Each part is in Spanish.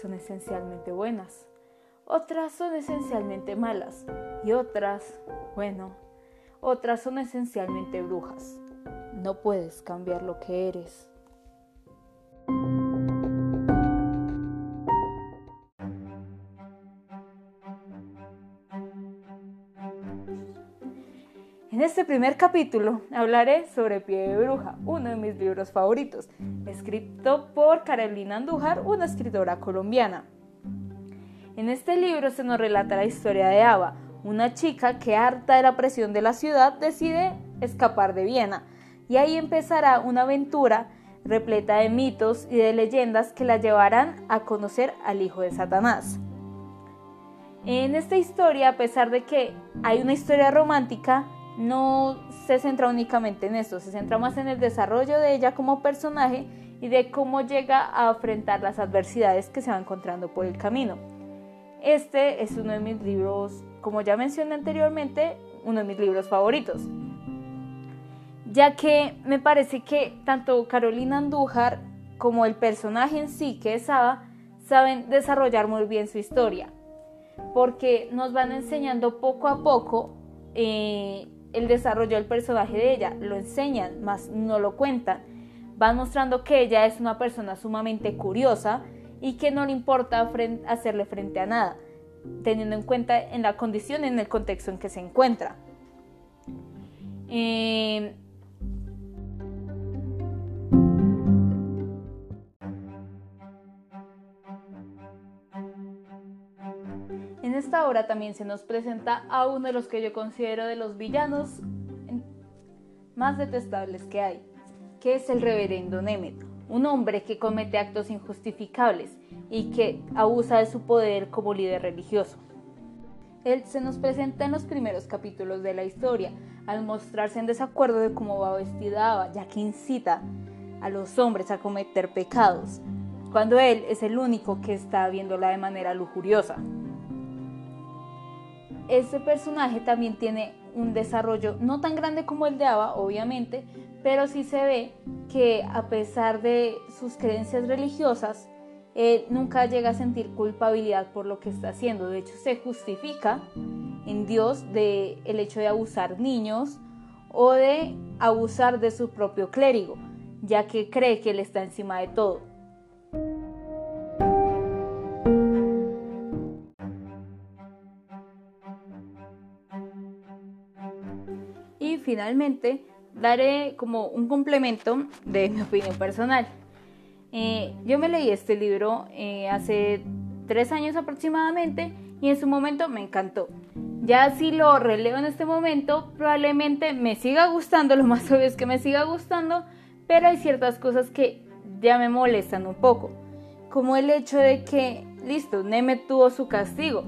son esencialmente buenas, otras son esencialmente malas y otras, bueno, otras son esencialmente brujas. No puedes cambiar lo que eres. En este primer capítulo hablaré sobre Pie de Bruja, uno de mis libros favoritos, escrito por Carolina Andújar, una escritora colombiana. En este libro se nos relata la historia de Ava, una chica que harta de la presión de la ciudad decide escapar de Viena, y ahí empezará una aventura repleta de mitos y de leyendas que la llevarán a conocer al hijo de Satanás. En esta historia, a pesar de que hay una historia romántica, no se centra únicamente en esto, se centra más en el desarrollo de ella como personaje y de cómo llega a enfrentar las adversidades que se va encontrando por el camino. Este es uno de mis libros, como ya mencioné anteriormente, uno de mis libros favoritos, ya que me parece que tanto Carolina Andújar como el personaje en sí, que es Ava, saben desarrollar muy bien su historia, porque nos van enseñando poco a poco eh, el desarrollo del personaje de ella, lo enseñan, más no lo cuentan. Van mostrando que ella es una persona sumamente curiosa y que no le importa hacerle frente a nada, teniendo en cuenta en la condición, en el contexto en que se encuentra. Eh, esta también se nos presenta a uno de los que yo considero de los villanos más detestables que hay, que es el reverendo Nemeth, un hombre que comete actos injustificables y que abusa de su poder como líder religioso. Él se nos presenta en los primeros capítulos de la historia, al mostrarse en desacuerdo de cómo va vestida ya que incita a los hombres a cometer pecados, cuando él es el único que está viéndola de manera lujuriosa este personaje también tiene un desarrollo no tan grande como el de Ava, obviamente, pero sí se ve que a pesar de sus creencias religiosas, él nunca llega a sentir culpabilidad por lo que está haciendo. De hecho, se justifica en Dios de el hecho de abusar niños o de abusar de su propio clérigo, ya que cree que él está encima de todo. Finalmente daré como un complemento de mi opinión personal. Eh, yo me leí este libro eh, hace tres años aproximadamente y en su momento me encantó. Ya si lo releo en este momento, probablemente me siga gustando, lo más obvio es que me siga gustando, pero hay ciertas cosas que ya me molestan un poco, como el hecho de que, listo, Neme tuvo su castigo,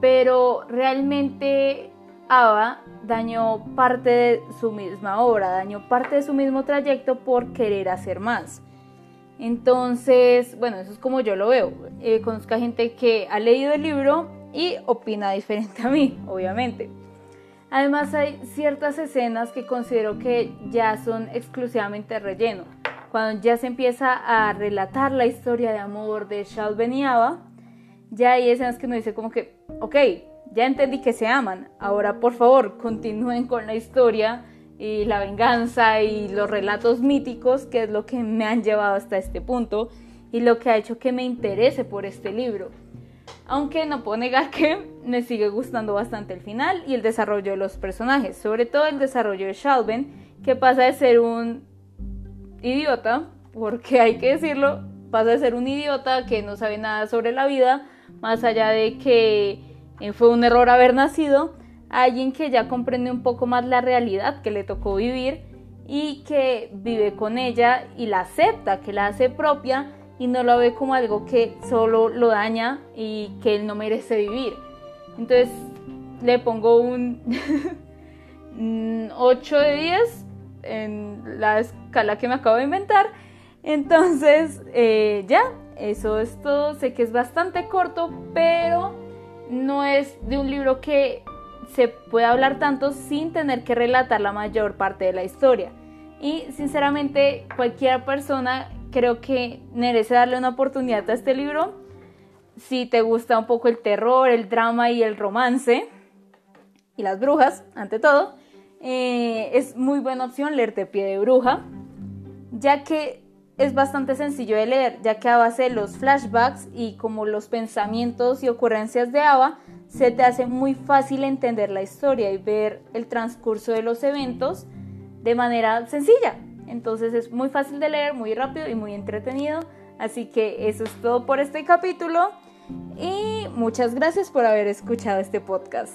pero realmente Ava dañó parte de su misma obra, dañó parte de su mismo trayecto por querer hacer más. Entonces, bueno, eso es como yo lo veo. Eh, conozco a gente que ha leído el libro y opina diferente a mí, obviamente. Además hay ciertas escenas que considero que ya son exclusivamente relleno. Cuando ya se empieza a relatar la historia de amor de Shalven y Ava, ya hay escenas que uno dice como que, ok, ya entendí que se aman, ahora por favor continúen con la historia y la venganza y los relatos míticos, que es lo que me han llevado hasta este punto y lo que ha hecho que me interese por este libro. Aunque no puedo negar que me sigue gustando bastante el final y el desarrollo de los personajes, sobre todo el desarrollo de Shalven, que pasa de ser un idiota, porque hay que decirlo, pasa de ser un idiota que no sabe nada sobre la vida, más allá de que eh, fue un error haber nacido, alguien que ya comprende un poco más la realidad que le tocó vivir y que vive con ella y la acepta, que la hace propia y no lo ve como algo que solo lo daña y que él no merece vivir. Entonces le pongo un 8 de 10 en la escala que me acabo de inventar. Entonces, eh, ya, eso es todo. Sé que es bastante corto, pero no es de un libro que se pueda hablar tanto sin tener que relatar la mayor parte de la historia. Y sinceramente cualquier persona creo que merece darle una oportunidad a este libro. si te gusta un poco el terror, el drama y el romance, y las brujas, ante todo, eh, es muy buena opción leerte Pie de Bruja, ya que es bastante sencillo de leer, ya que a base de los flashbacks y como los pensamientos y ocurrencias de Ava, se te hace muy fácil entender la historia y ver el transcurso de los eventos de manera sencilla. Entonces es muy fácil de leer, muy rápido y muy entretenido. Así que eso es todo por este capítulo y muchas gracias por haber escuchado este podcast.